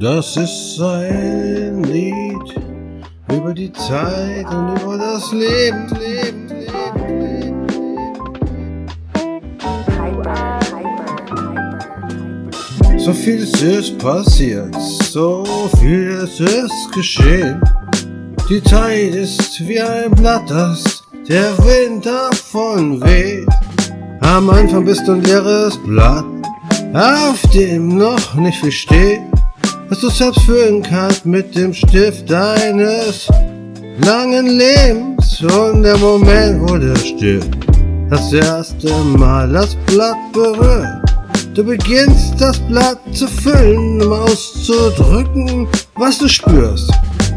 Das ist ein Lied über die Zeit und über das Leben, Leben, Leben, Leben. So vieles ist passiert, so vieles ist geschehen. Die Zeit ist wie ein Blatt, das der Wind davon weht. Am Anfang bist du ein leeres Blatt, auf dem noch nicht viel steht was du selbst füllen kannst mit dem Stift deines langen Lebens und der Moment, wo der Stift das erste Mal das Blatt berührt. Du beginnst das Blatt zu füllen, um auszudrücken, was du spürst.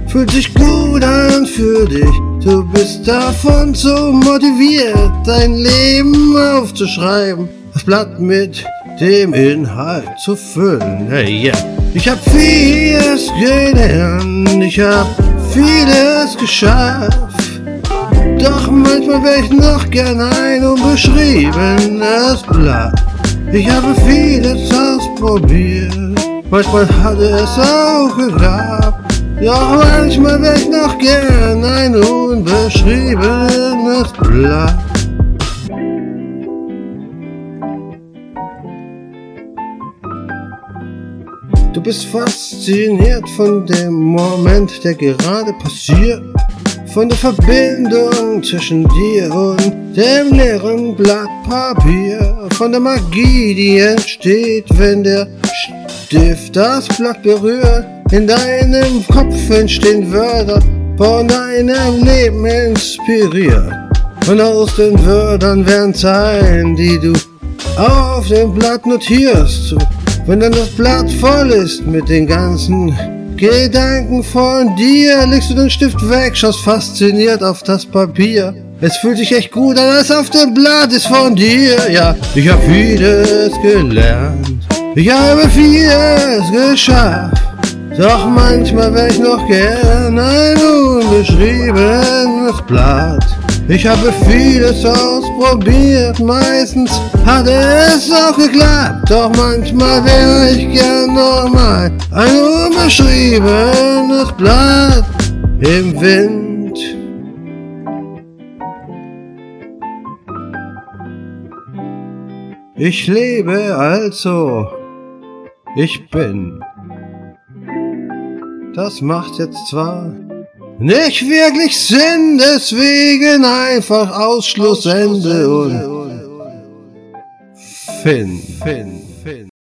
Fühlt sich gut an für dich, du bist davon so motiviert, dein Leben aufzuschreiben, das Blatt mit dem Inhalt zu füllen. Hey, yeah. Ich hab vieles gelernt, ich hab vieles geschafft. Doch manchmal wär ich noch gern ein unbeschriebenes Blatt. Ich habe vieles ausprobiert, manchmal hat es auch geklappt. Doch manchmal wär ich noch gern ein unbeschriebenes Blatt. Du bist fasziniert von dem Moment, der gerade passiert. Von der Verbindung zwischen dir und dem leeren Blatt Papier. Von der Magie, die entsteht, wenn der Stift das Blatt berührt. In deinem Kopf entstehen Wörter, von deinem Leben inspiriert. Und aus den Wörtern werden Zeilen, die du auf dem Blatt notierst. Wenn dann das Blatt voll ist mit den ganzen Gedanken von dir, legst du den Stift weg, schaust fasziniert auf das Papier. Es fühlt sich echt gut an, als auf dem Blatt ist von dir. Ja, ich hab vieles gelernt. Ich habe vieles geschafft. Doch manchmal wär ich noch gern ein unbeschriebenes Blatt. Ich habe vieles ausprobiert, meistens hat es auch geklappt. Doch manchmal wäre ich gern nochmal ein unbeschriebenes Blatt im Wind. Ich lebe also, ich bin. Das macht jetzt zwar nicht wirklich Sinn, deswegen einfach Ausschlussende und Finn. Finn. Finn.